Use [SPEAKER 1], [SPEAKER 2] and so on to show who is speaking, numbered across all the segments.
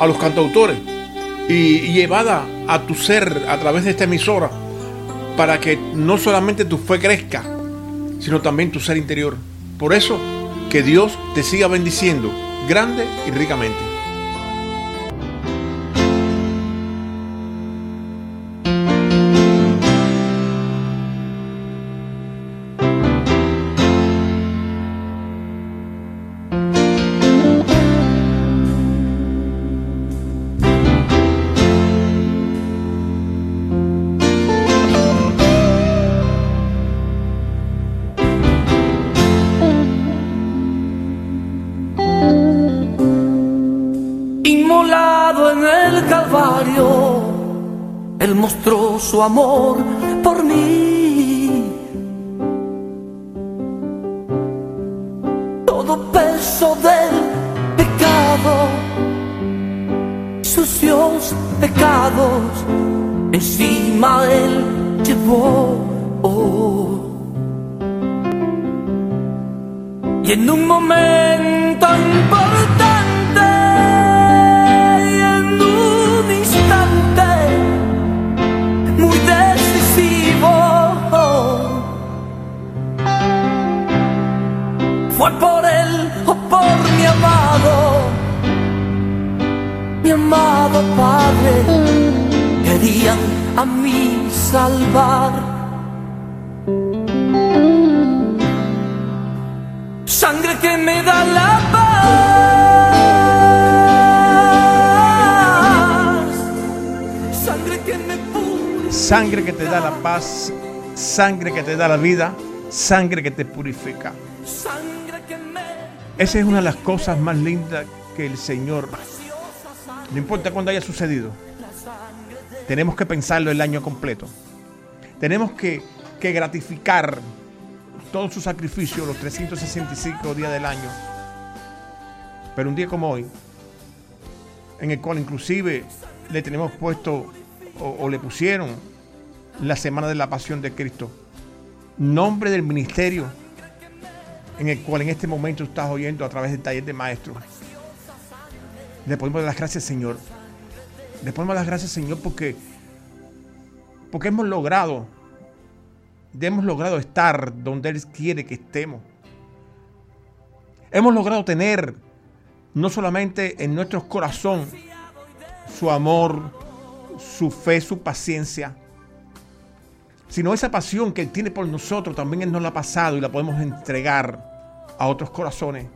[SPEAKER 1] a los cantautores y, llevada a tu ser a través de esta emisora para que no solamente tu fe crezca, sino también tu ser interior. Por eso, que Dios te siga bendiciendo grande y ricamente.
[SPEAKER 2] Su amor por mí. Todo peso del pecado, sucios pecados, encima él llevó. Y en un momento da la paz, sangre que
[SPEAKER 1] te da la vida, sangre que te purifica. Esa es una de las cosas más lindas que el Señor, no importa cuándo haya sucedido, tenemos que pensarlo el año completo. Tenemos que, que gratificar todo su sacrificio los 365 días del año. Pero un día como hoy, en el cual inclusive le tenemos puesto o, o, le pusieron la semana de la pasión de Cristo, nombre del ministerio en el cual en este momento estás oyendo a través del taller de maestros. Le podemos dar las gracias, Señor. Le podemos dar las gracias, Señor, porque, porque hemos logrado, hemos logrado estar donde Él quiere que estemos. Hemos logrado tener, no solamente en nuestros corazones, su amor, su fe, su paciencia, sino esa pasión que Él tiene por nosotros, también Él nos la ha pasado y la podemos entregar a otros corazones.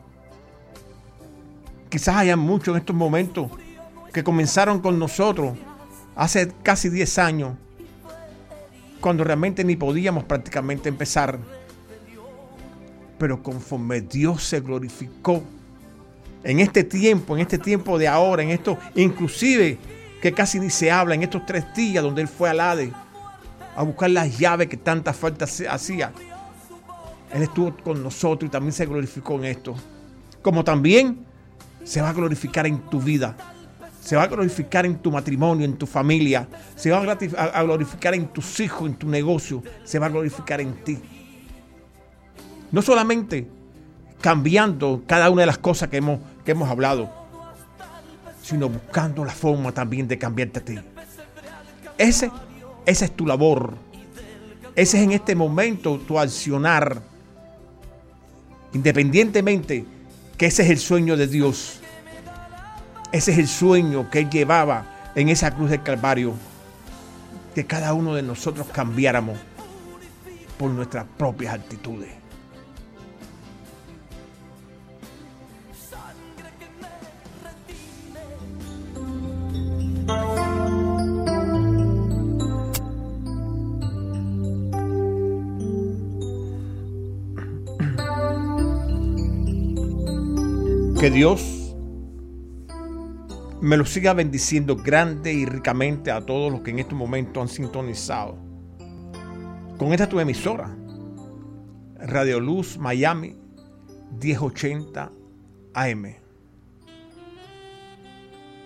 [SPEAKER 1] Quizás haya muchos en estos momentos que comenzaron con nosotros hace casi 10 años, cuando realmente ni podíamos prácticamente empezar. Pero conforme Dios se glorificó en este tiempo, en este tiempo de ahora, en esto, inclusive que casi ni se habla, en estos tres días donde Él fue al ADE a buscar las llaves que tanta falta hacía él estuvo con nosotros y también se glorificó en esto. Como también se va a glorificar en tu vida. Se va a glorificar en tu matrimonio, en tu familia. Se va a glorificar en tus hijos, en tu negocio. Se va a glorificar en ti. No solamente cambiando cada una de las cosas que hemos, que hemos hablado, sino buscando la forma también de cambiarte a ti. Ese, esa es tu labor. Ese es en este momento tu accionar Independientemente que ese es el sueño de Dios. Ese es el sueño que él llevaba en esa cruz del Calvario, que cada uno de nosotros cambiáramos por nuestras propias actitudes. Que Dios me lo siga bendiciendo grande y ricamente a todos los que en este momento han sintonizado. Con esta tu emisora, Radio Luz Miami 1080 AM.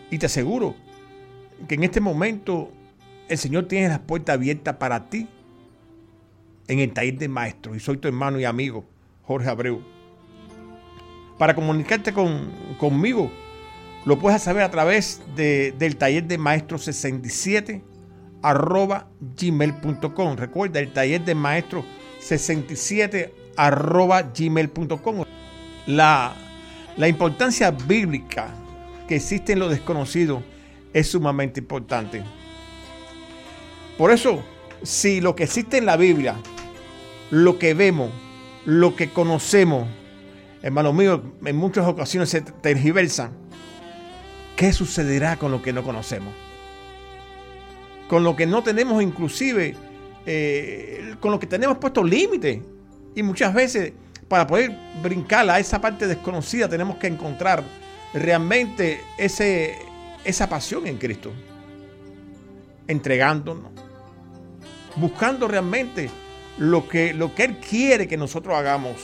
[SPEAKER 1] Y te aseguro que en este momento el Señor tiene las puertas abiertas para ti en el taller de maestros. Y soy tu hermano y amigo, Jorge Abreu para comunicarte con, conmigo, lo puedes saber a través del taller de maestro 67 arroba gmail.com. Recuerda, el taller de maestro 67 arroba gmail.com. La, la importancia bíblica que existe en lo desconocido es sumamente importante. Por eso, si lo que existe en la Biblia, lo que vemos, lo que conocemos, hermanos míos, en muchas ocasiones se tergiversan. ¿Qué sucederá con lo que no conocemos? Con lo que no tenemos inclusive, eh, con lo que tenemos puesto límites. Y muchas veces para poder brincar a esa parte desconocida tenemos que encontrar realmente ese, esa pasión en Cristo. Entregándonos. Buscando realmente lo que, lo que Él quiere que nosotros hagamos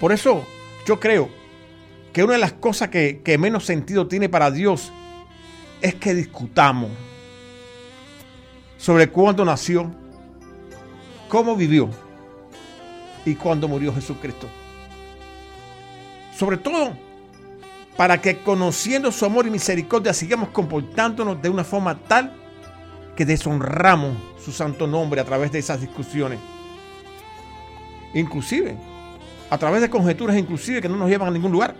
[SPEAKER 1] por eso yo creo que una de las cosas que, menos sentido tiene para Dios es que discutamos sobre cuándo nació, cómo vivió y cuándo murió Jesucristo. Sobre todo para que conociendo su amor y misericordia sigamos comportándonos de una forma tal que deshonramos su santo nombre a través de esas discusiones. Inclusive a través de conjeturas inclusive que no nos llevan a ningún lugar.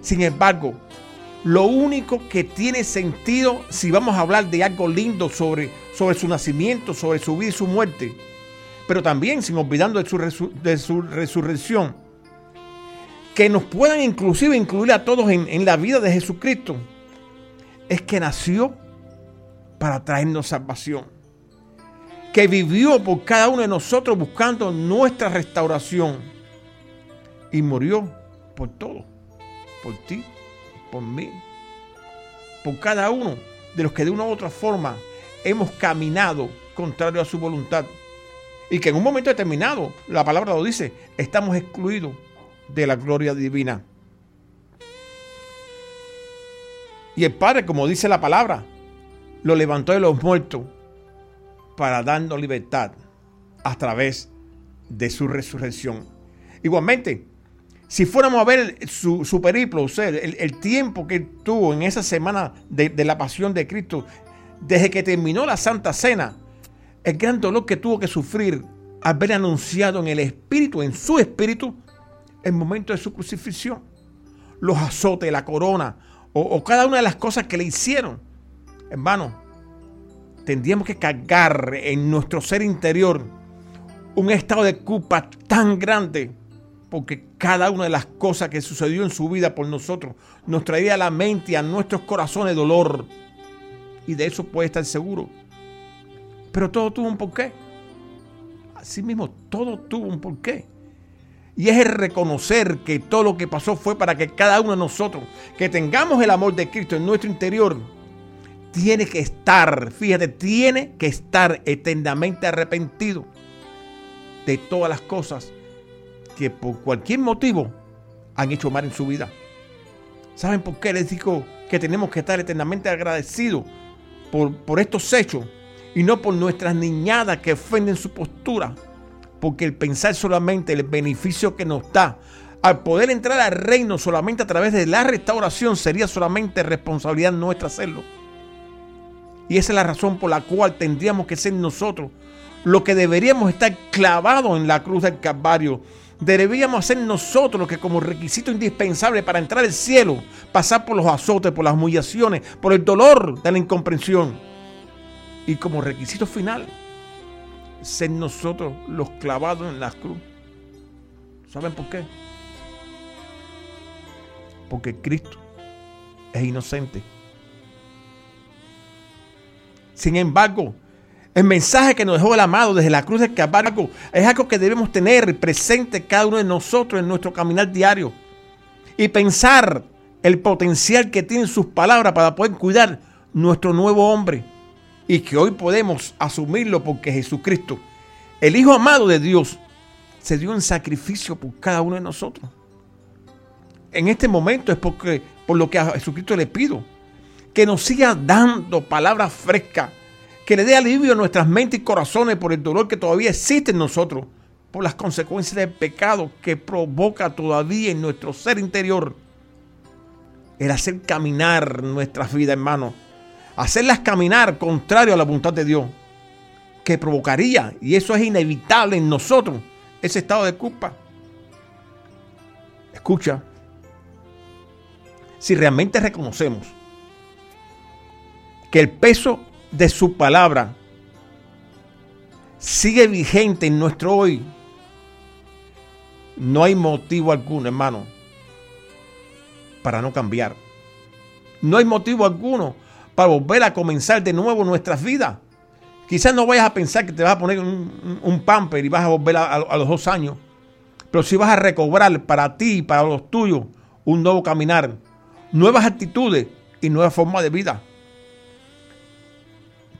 [SPEAKER 1] Sin embargo, lo único que tiene sentido si vamos a hablar de algo lindo sobre, sobre su nacimiento, sobre su vida y su muerte, pero también sin olvidando de su, de su resurrección, que nos puedan inclusive incluir a todos en, en la vida de Jesucristo, es que nació para traernos salvación, que vivió por cada uno de nosotros buscando nuestra restauración y murió por todo, por ti, por mí, por cada uno de los que de una u otra forma hemos caminado contrario a su voluntad. Y que en un momento determinado, la palabra lo dice, estamos excluidos de la gloria divina. Y el Padre, como dice la palabra, lo levantó de los muertos para darnos libertad a través de su resurrección. Igualmente, si fuéramos a ver su, periplo, el, tiempo que tuvo en esa semana de, de la pasión de Cristo, desde que terminó la Santa Cena, el gran dolor que tuvo que sufrir al ver anunciado en el Espíritu, en su Espíritu, el momento de su crucifixión, los azotes, la corona, o, o cada una de las cosas que le hicieron. Hermano, tendríamos que cargar en nuestro ser interior un estado de culpa tan grande porque cada una de las cosas que sucedió en su vida por nosotros nos traía a la mente y a nuestros corazones dolor. Y de eso puede estar seguro. Pero todo tuvo un porqué. Así mismo, todo tuvo un porqué. Y es el reconocer que todo lo que pasó fue para que cada uno de nosotros, que tengamos el amor de Cristo en nuestro interior, tiene que estar, fíjate, tiene que estar eternamente arrepentido de todas las cosas que por cualquier motivo han hecho mal en su vida. ¿Saben por qué les digo que tenemos que estar eternamente agradecidos por, por estos hechos y no por nuestras niñadas que ofenden su postura? Porque el pensar solamente el beneficio que nos da al poder entrar al reino solamente a través de la restauración sería solamente responsabilidad nuestra hacerlo. Y esa es la razón por la cual tendríamos que ser nosotros lo que deberíamos estar clavados en la cruz del Calvario Deberíamos hacer nosotros que como requisito indispensable para entrar al cielo, pasar por los azotes, por las humillaciones, por el dolor de la incomprensión. Y como requisito final, ser nosotros los clavados en la cruz. ¿Saben por qué? Porque Cristo es inocente. Sin embargo, el mensaje que nos dejó el amado desde la cruz del Calvario es algo que debemos tener presente cada uno de nosotros en nuestro caminar diario. Y pensar el potencial que tienen sus palabras para poder cuidar nuestro nuevo hombre. Y que hoy podemos asumirlo porque Jesucristo, el Hijo amado de Dios, se dio un sacrificio por cada uno de nosotros. En este momento es porque, por lo que a Jesucristo le pido, que nos siga dando palabras frescas que le dé alivio a nuestras mentes y corazones por el dolor que todavía existe en nosotros, por las consecuencias del pecado que provoca todavía en nuestro ser interior. El hacer caminar nuestras vidas, hermano. Hacerlas caminar contrario a la voluntad de Dios. Que provocaría, y eso es inevitable en nosotros, ese estado de culpa. Escucha. Si realmente reconocemos que el peso de su palabra sigue vigente en nuestro hoy, no hay motivo alguno, hermano, para no cambiar. No hay motivo alguno para volver a comenzar de nuevo nuestras vidas. Quizás no vayas a pensar que te vas a poner un, un pamper y vas a volver a, los dos años. Pero si vas a recobrar para ti y para los tuyos un nuevo caminar, nuevas actitudes y nueva forma de vida.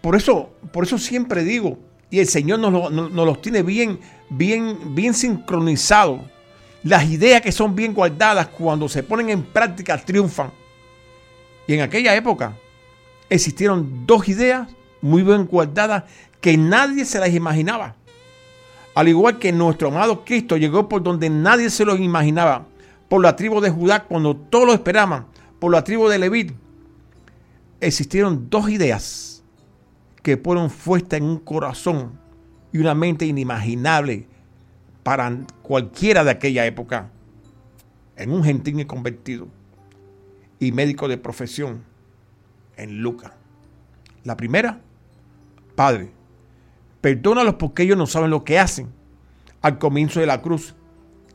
[SPEAKER 1] Por eso, por eso siempre digo, y el Señor nos, los tiene bien, bien, bien sincronizados. Las ideas que son bien guardadas cuando se ponen en práctica triunfan. Y en aquella época existieron dos ideas muy bien guardadas que nadie se las imaginaba. Al igual que nuestro amado Cristo llegó por donde nadie se lo imaginaba, por la tribu de Judá cuando todos lo esperaban, por la tribu de Levit, existieron dos ideas que fueron fuertes en un corazón y una mente inimaginable para cualquiera de aquella época, en un gentil convertido y médico de profesión, en Lucas. La primera, Padre, perdónalos porque ellos no saben lo que hacen al comienzo de la cruz.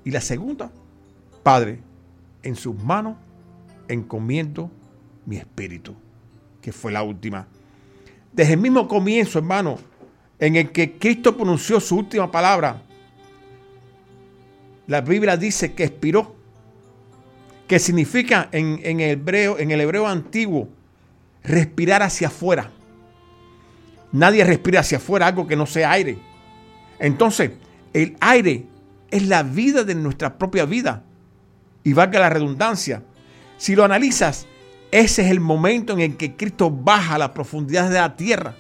[SPEAKER 1] Y la segunda, Padre, en sus manos encomiendo mi espíritu, que fue la última desde el mismo comienzo, hermano, en el que Cristo pronunció su última palabra, la Biblia dice que expiró, que significa en, el, hebreo, en el hebreo antiguo respirar hacia afuera. Nadie respira hacia afuera algo que no sea aire. Entonces, el aire es la vida de nuestra propia vida. Y valga la redundancia. Si lo analizas, ese es el momento en el que Cristo baja a la profundidad de la tierra.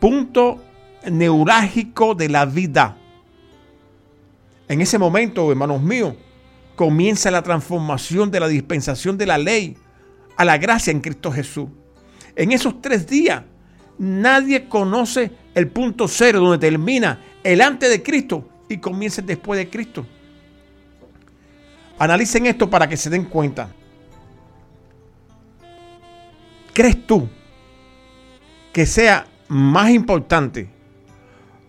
[SPEAKER 1] Punto neurálgico de la vida. En ese momento, hermanos míos, comienza la transformación de la dispensación de la ley a la gracia en Cristo Jesús. En esos tres días, nadie conoce el punto cero donde termina el antes de Cristo y comienza después de Cristo. Analicen esto para que se den cuenta. ¿Crees tú que sea más importante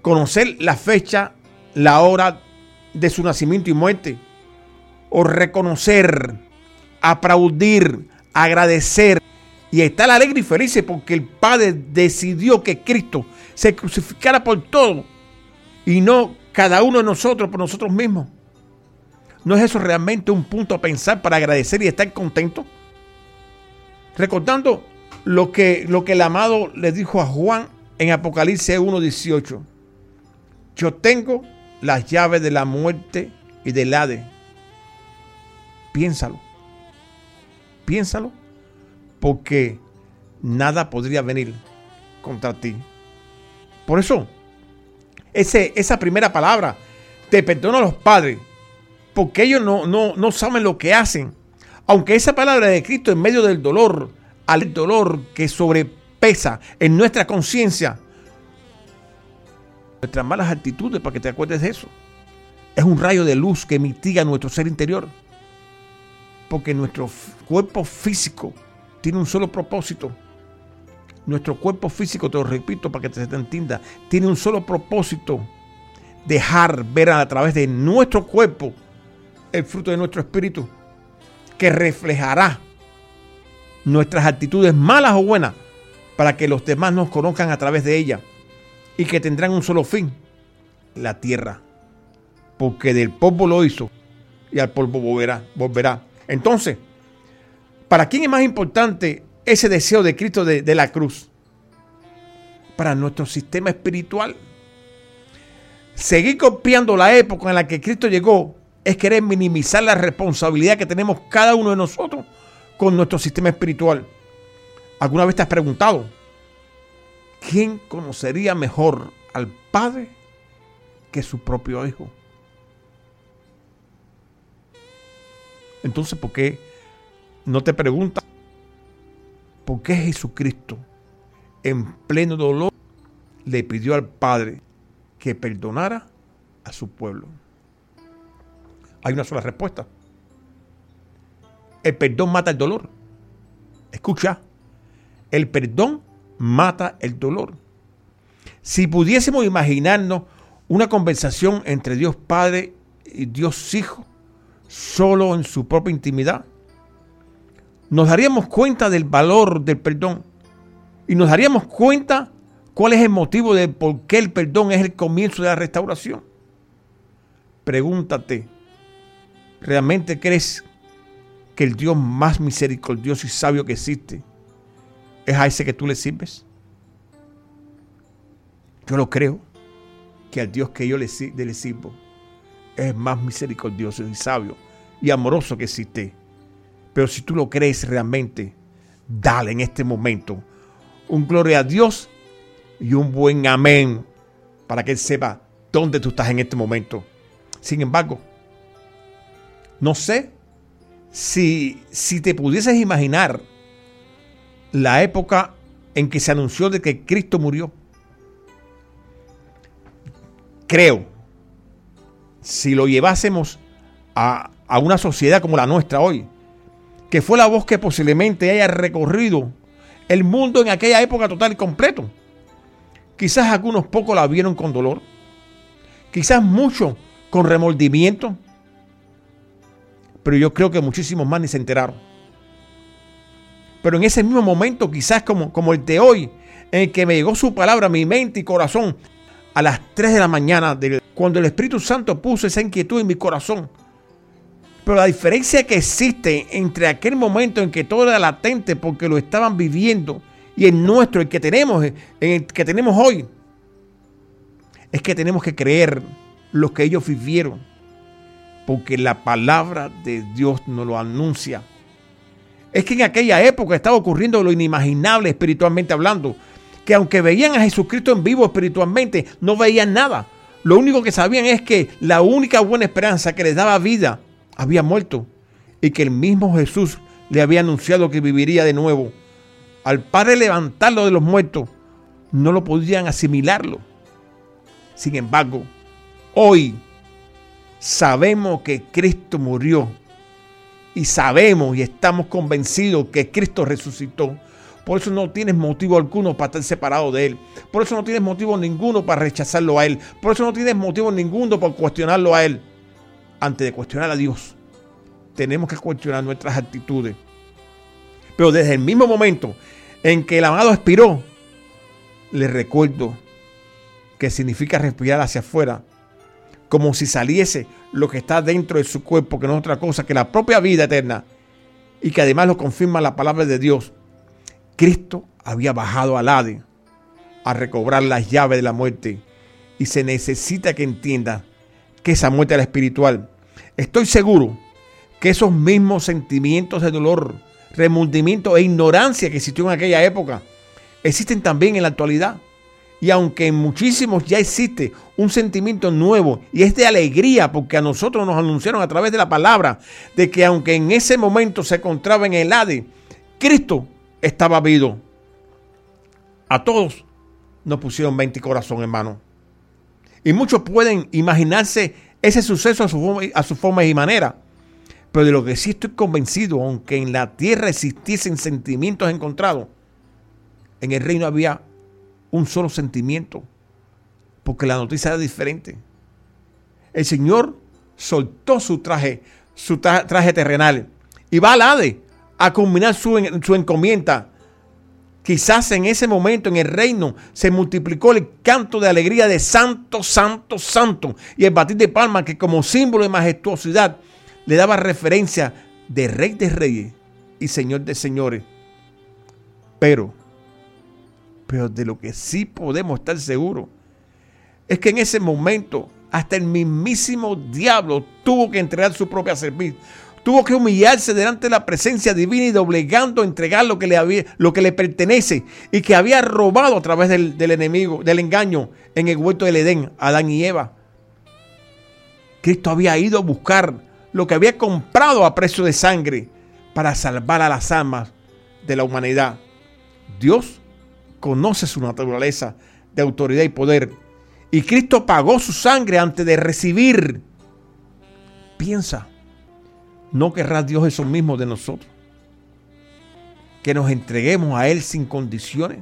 [SPEAKER 1] conocer la fecha, la hora de su nacimiento y muerte? ¿O reconocer, aplaudir, agradecer y estar alegre y feliz porque el Padre decidió que Cristo se crucificara por todo y no cada uno de nosotros por nosotros mismos? ¿No es eso realmente un punto a pensar para agradecer y estar contento? Recordando lo que, lo que el amado le dijo a Juan en Apocalipsis 1.18. Yo tengo las llaves de la muerte y del Hades. Piénsalo. Piénsalo. Porque nada podría venir contra ti. Por eso, ese, esa primera palabra, te perdono a los padres, porque ellos no, no, no saben lo que hacen. Aunque esa palabra de Cristo en medio del dolor, al dolor que sobrepesa en nuestra conciencia, nuestras malas actitudes, para que te acuerdes de eso. es un rayo de luz que mitiga nuestro ser interior. Porque nuestro cuerpo físico tiene un solo propósito. Nuestro cuerpo físico, te lo repito para que te entienda, tiene un solo propósito. Dejar ver a través de nuestro cuerpo el fruto de nuestro espíritu, que reflejará nuestras actitudes malas o buenas para que los demás nos conozcan a través de ella y que tendrán un solo fin, la tierra. Porque del polvo lo hizo y al polvo volverá. volverá. Entonces, ¿para quién es más importante ese deseo de Cristo de, de la cruz? Para nuestro sistema espiritual. Seguir copiando la época en la que Cristo llegó es querer minimizar la responsabilidad que tenemos cada uno de nosotros con nuestro sistema espiritual. ¿Alguna vez te has preguntado, ¿quién conocería mejor al Padre que su propio Hijo? Entonces, ¿por qué no te preguntas por qué Jesucristo, en pleno dolor, le pidió al Padre que perdonara a su pueblo? Hay una sola respuesta. El perdón mata el dolor. Escucha, el perdón mata el dolor. Si pudiésemos imaginarnos una conversación entre Dios Padre y Dios Hijo, solo en su propia intimidad, nos daríamos cuenta del valor del perdón y nos daríamos cuenta cuál es el motivo de por qué el perdón es el comienzo de la restauración. Pregúntate, ¿realmente crees que el Dios más misericordioso y sabio que existe es a ese que tú le sirves? Yo lo creo que al Dios que yo le, le sirvo es más misericordioso y sabio y amoroso que existe. Pero si tú lo crees realmente, dale en este momento un gloria a Dios y un buen amén para que Él sepa dónde tú estás en este momento. Sin embargo, no sé si, si te pudieses imaginar la época en que se anunció de que Cristo murió. Creo, si lo llevásemos a, a una sociedad como la nuestra hoy, que fue la voz que posiblemente haya recorrido el mundo en aquella época total y completo. Quizás algunos pocos la vieron con dolor, quizás muchos con remordimiento, pero yo creo que muchísimos más ni se enteraron. Pero en ese mismo momento, quizás como, como el de hoy, en el que me llegó su palabra a mi mente y corazón a las 3 de la mañana, cuando el Espíritu Santo puso esa inquietud en mi corazón. Pero la diferencia que existe entre aquel momento en que todo era latente porque lo estaban viviendo y el nuestro, el que tenemos, el que tenemos hoy, es que tenemos que creer lo que ellos vivieron porque la palabra de Dios nos lo anuncia. Es que en aquella época estaba ocurriendo lo inimaginable espiritualmente hablando, que aunque veían a Jesucristo en vivo espiritualmente, no veían nada. Lo único que sabían es que la única buena esperanza que les daba vida había muerto y que el mismo Jesús le había anunciado que viviría de nuevo. Al Padre levantarlo de los muertos, no lo podían asimilarlo. Sin embargo, hoy sabemos que Cristo murió y sabemos y estamos convencidos que Cristo resucitó. Por eso no tienes motivo alguno para estar separado de Él. Por eso no tienes motivo ninguno para rechazarlo a Él. Por eso no tienes motivo ninguno para cuestionarlo a Él. Antes de cuestionar a Dios, tenemos que cuestionar nuestras actitudes. Pero desde el mismo momento en que el amado expiró, le recuerdo que significa respirar hacia afuera como si saliese lo que está dentro de su cuerpo, que no es otra cosa que la propia vida eterna, y que además lo confirma la palabra de Dios. Cristo había bajado al Hades a recobrar las llaves de la muerte y se necesita que entienda que esa muerte era espiritual. Estoy seguro que esos mismos sentimientos de dolor, remordimiento e ignorancia que existió en aquella época existen también en la actualidad. Y aunque en muchísimos ya existe un sentimiento nuevo y es de alegría porque a nosotros nos anunciaron a través de la palabra de que aunque en ese momento se encontraba en el Hades, Cristo estaba vivo. A todos nos pusieron 20 corazón, hermano. Y muchos pueden imaginarse ese suceso a su, forma, a su forma y manera. Pero de lo que sí estoy convencido, aunque en la tierra existiesen sentimientos encontrados, en el reino había un solo sentimiento, porque la noticia era diferente. El Señor soltó su traje, su traje terrenal, y va al Hade a culminar su, su encomienda. Quizás en ese momento en el reino se multiplicó el canto de alegría de santo, santo, santo y el batir de palmas que como símbolo de majestuosidad le daba referencia de rey de reyes y señor de señores. Pero, pero de lo que sí podemos estar seguros es que en ese momento hasta el mismísimo diablo tuvo que entregar su propia servicio. Tuvo que humillarse delante de la presencia divina y doblegando entregar lo que le, había, lo que le pertenece y que había robado a través del, del enemigo, del engaño en el huerto del Edén, Adán y Eva. Cristo había ido a buscar lo que había comprado a precio de sangre para salvar a las almas de la humanidad. Dios conoce su naturaleza de autoridad y poder. Y Cristo pagó su sangre antes de recibir. Piensa, ¿no querrá Dios eso mismo de nosotros? Que nos entreguemos a Él sin condiciones,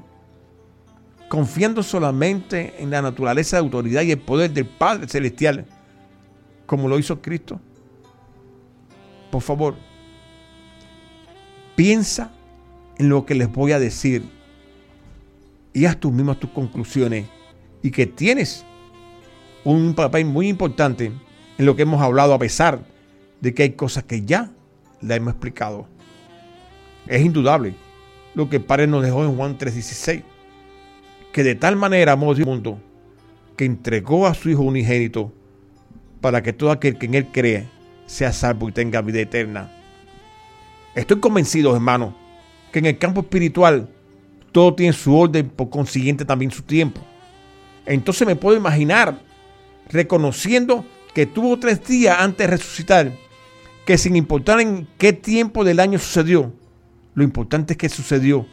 [SPEAKER 1] confiando solamente en la naturaleza de autoridad y el poder del Padre Celestial, como lo hizo Cristo por favor, piensa en lo que les voy a decir y haz tú mismas tus conclusiones y que tienes un papel muy importante en lo que hemos hablado a pesar de que hay cosas que ya le hemos explicado. Es indudable lo que el Padre nos dejó en Juan 3:16, que de tal manera amó Dios mundo que entregó a su Hijo unigénito para que todo aquel que en Él cree sea salvo y tenga vida eterna. Estoy convencido, hermano, que en el campo espiritual todo tiene su orden, por consiguiente también su tiempo. Entonces me puedo imaginar reconociendo que tuvo tres días antes de resucitar, que sin importar en qué tiempo del año sucedió, lo importante es que sucedió.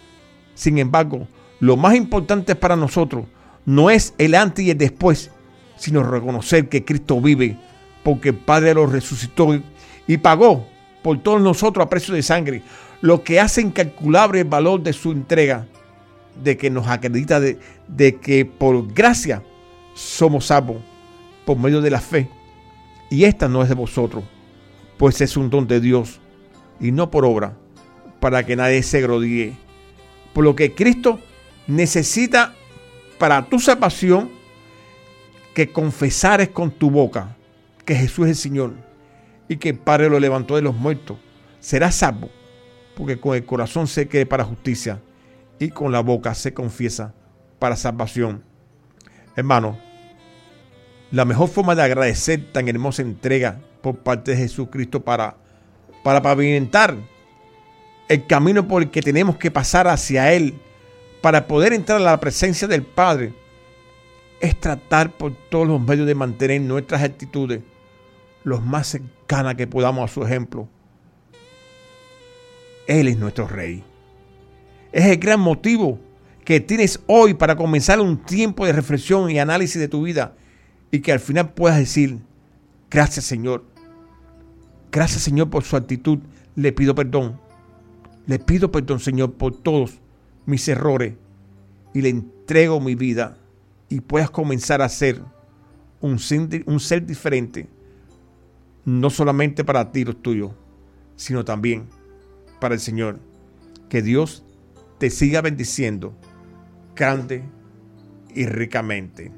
[SPEAKER 1] Sin embargo, lo más importante para nosotros no es el antes y el después, sino reconocer que Cristo vive porque el Padre lo resucitó y pagó por todos nosotros a precio de sangre, lo que hace incalculable el valor de su entrega, de que nos acredita de, de que por gracia somos salvos por medio de la fe. Y esta no es de vosotros, pues es un don de Dios y no por obra, para que nadie se grodíe. Por lo que Cristo necesita para tu salvación que confesares con tu boca que Jesús es el Señor y que el Padre lo levantó de los muertos, será salvo, porque con el corazón se cree para justicia y con la boca se confiesa para salvación. Hermano, la mejor forma de agradecer tan hermosa entrega por parte de Jesucristo para, para pavimentar el camino por el que tenemos que pasar hacia Él para poder entrar a la presencia del Padre es tratar por todos los medios de mantener nuestras actitudes los más cercanas que podamos a su ejemplo. Él es nuestro rey. Es el gran motivo que tienes hoy para comenzar un tiempo de reflexión y análisis de tu vida y que al final puedas decir, gracias Señor. Gracias Señor por su actitud. Le pido perdón. Le pido perdón Señor por todos mis errores y le entrego mi vida y puedas comenzar a ser un ser diferente no solamente para ti los tuyos, sino también para el Señor. Que Dios te siga bendiciendo grande y ricamente.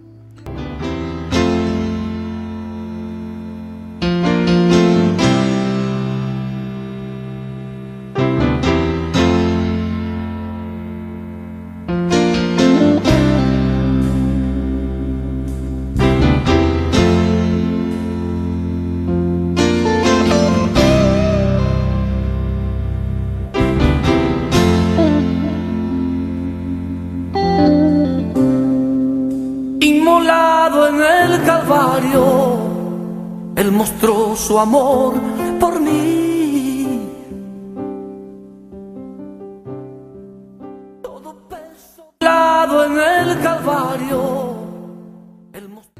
[SPEAKER 2] Su amor.